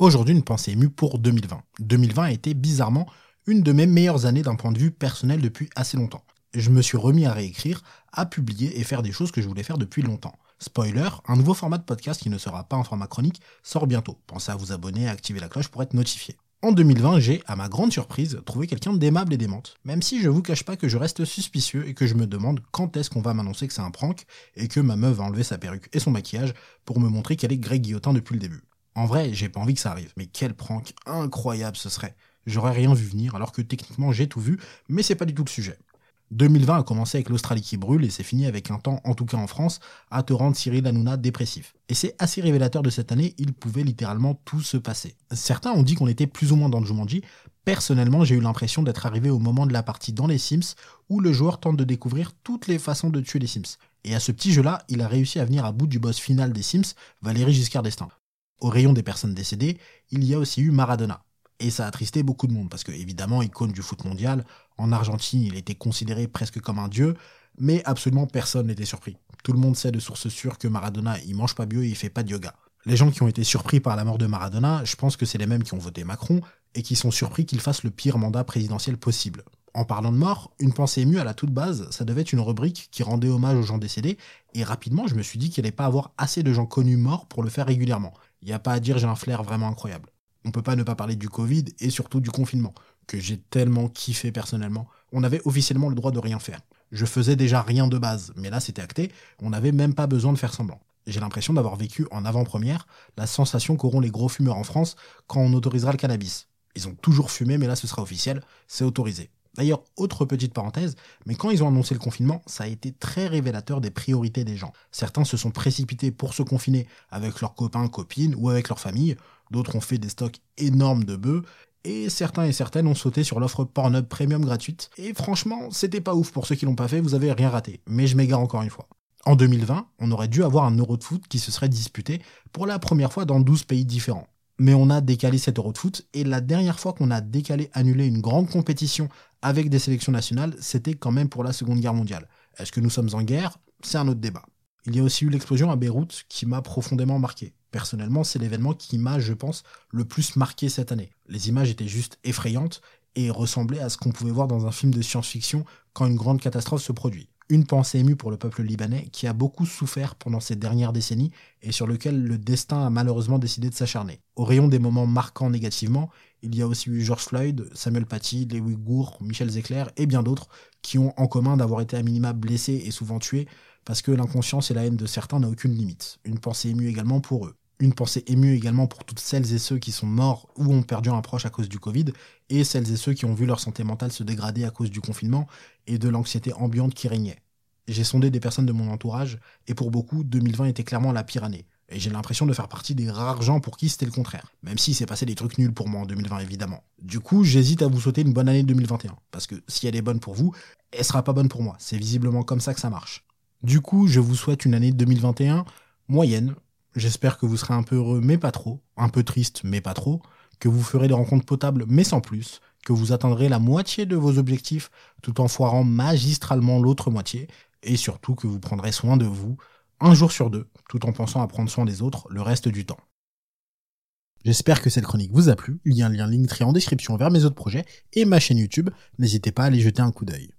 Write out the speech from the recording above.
Aujourd'hui, une pensée émue pour 2020. 2020 a été bizarrement une de mes meilleures années d'un point de vue personnel depuis assez longtemps. Je me suis remis à réécrire, à publier et faire des choses que je voulais faire depuis longtemps. Spoiler, un nouveau format de podcast qui ne sera pas un format chronique sort bientôt. Pensez à vous abonner et à activer la cloche pour être notifié. En 2020, j'ai, à ma grande surprise, trouvé quelqu'un d'aimable et d'aimante. Même si je vous cache pas que je reste suspicieux et que je me demande quand est-ce qu'on va m'annoncer que c'est un prank et que ma meuf va enlever sa perruque et son maquillage pour me montrer qu'elle est Greg Guillotin depuis le début. En vrai, j'ai pas envie que ça arrive, mais quel prank incroyable ce serait. J'aurais rien vu venir, alors que techniquement j'ai tout vu, mais c'est pas du tout le sujet. 2020 a commencé avec l'Australie qui brûle et c'est fini avec un temps, en tout cas en France, à te rendre Cyril Hanouna dépressif. Et c'est assez révélateur de cette année, il pouvait littéralement tout se passer. Certains ont dit qu'on était plus ou moins dans le Jumanji. Personnellement, j'ai eu l'impression d'être arrivé au moment de la partie dans les Sims où le joueur tente de découvrir toutes les façons de tuer les Sims. Et à ce petit jeu-là, il a réussi à venir à bout du boss final des Sims, Valérie Giscard d'Estaing au rayon des personnes décédées, il y a aussi eu Maradona. Et ça a attristé beaucoup de monde, parce que évidemment, icône du foot mondial, en Argentine, il était considéré presque comme un dieu, mais absolument personne n'était surpris. Tout le monde sait de source sûre que Maradona, il mange pas bio et il fait pas de yoga. Les gens qui ont été surpris par la mort de Maradona, je pense que c'est les mêmes qui ont voté Macron et qui sont surpris qu'il fasse le pire mandat présidentiel possible. En parlant de mort, une pensée émue à la toute base, ça devait être une rubrique qui rendait hommage aux gens décédés, et rapidement je me suis dit qu'il allait pas avoir assez de gens connus morts pour le faire régulièrement. Il n'y a pas à dire, j'ai un flair vraiment incroyable. On peut pas ne pas parler du Covid et surtout du confinement, que j'ai tellement kiffé personnellement. On avait officiellement le droit de rien faire. Je faisais déjà rien de base, mais là c'était acté, on n'avait même pas besoin de faire semblant. J'ai l'impression d'avoir vécu en avant-première la sensation qu'auront les gros fumeurs en France quand on autorisera le cannabis. Ils ont toujours fumé, mais là ce sera officiel, c'est autorisé. D'ailleurs, autre petite parenthèse, mais quand ils ont annoncé le confinement, ça a été très révélateur des priorités des gens. Certains se sont précipités pour se confiner avec leurs copains, copines ou avec leur famille, d'autres ont fait des stocks énormes de bœufs, et certains et certaines ont sauté sur l'offre Pornhub Premium gratuite. Et franchement, c'était pas ouf pour ceux qui l'ont pas fait, vous avez rien raté. Mais je m'égare encore une fois. En 2020, on aurait dû avoir un Euro de foot qui se serait disputé pour la première fois dans 12 pays différents mais on a décalé cet Euro de foot. Et la dernière fois qu'on a décalé, annulé une grande compétition avec des sélections nationales, c'était quand même pour la Seconde Guerre mondiale. Est-ce que nous sommes en guerre? C'est un autre débat. Il y a aussi eu l'explosion à Beyrouth qui m'a profondément marqué. Personnellement, c'est l'événement qui m'a, je pense, le plus marqué cette année. Les images étaient juste effrayantes et ressemblaient à ce qu'on pouvait voir dans un film de science-fiction quand une grande catastrophe se produit une pensée émue pour le peuple libanais qui a beaucoup souffert pendant ces dernières décennies et sur lequel le destin a malheureusement décidé de s'acharner. Au rayon des moments marquants négativement, il y a aussi eu George Floyd, Samuel Paty, les Ouïghours, Michel Zecler et bien d'autres qui ont en commun d'avoir été à minima blessés et souvent tués parce que l'inconscience et la haine de certains n'ont aucune limite. Une pensée émue également pour eux. Une pensée émue également pour toutes celles et ceux qui sont morts ou ont perdu un proche à cause du Covid, et celles et ceux qui ont vu leur santé mentale se dégrader à cause du confinement et de l'anxiété ambiante qui régnait. J'ai sondé des personnes de mon entourage, et pour beaucoup, 2020 était clairement la pire année. Et j'ai l'impression de faire partie des rares gens pour qui c'était le contraire. Même si s'est passé des trucs nuls pour moi en 2020, évidemment. Du coup, j'hésite à vous souhaiter une bonne année 2021. Parce que si elle est bonne pour vous, elle sera pas bonne pour moi. C'est visiblement comme ça que ça marche. Du coup, je vous souhaite une année 2021 moyenne, J'espère que vous serez un peu heureux, mais pas trop, un peu triste, mais pas trop, que vous ferez des rencontres potables, mais sans plus, que vous atteindrez la moitié de vos objectifs tout en foirant magistralement l'autre moitié, et surtout que vous prendrez soin de vous un jour sur deux, tout en pensant à prendre soin des autres le reste du temps. J'espère que cette chronique vous a plu. Il y a un lien Linktree en description vers mes autres projets et ma chaîne YouTube. N'hésitez pas à aller jeter un coup d'œil.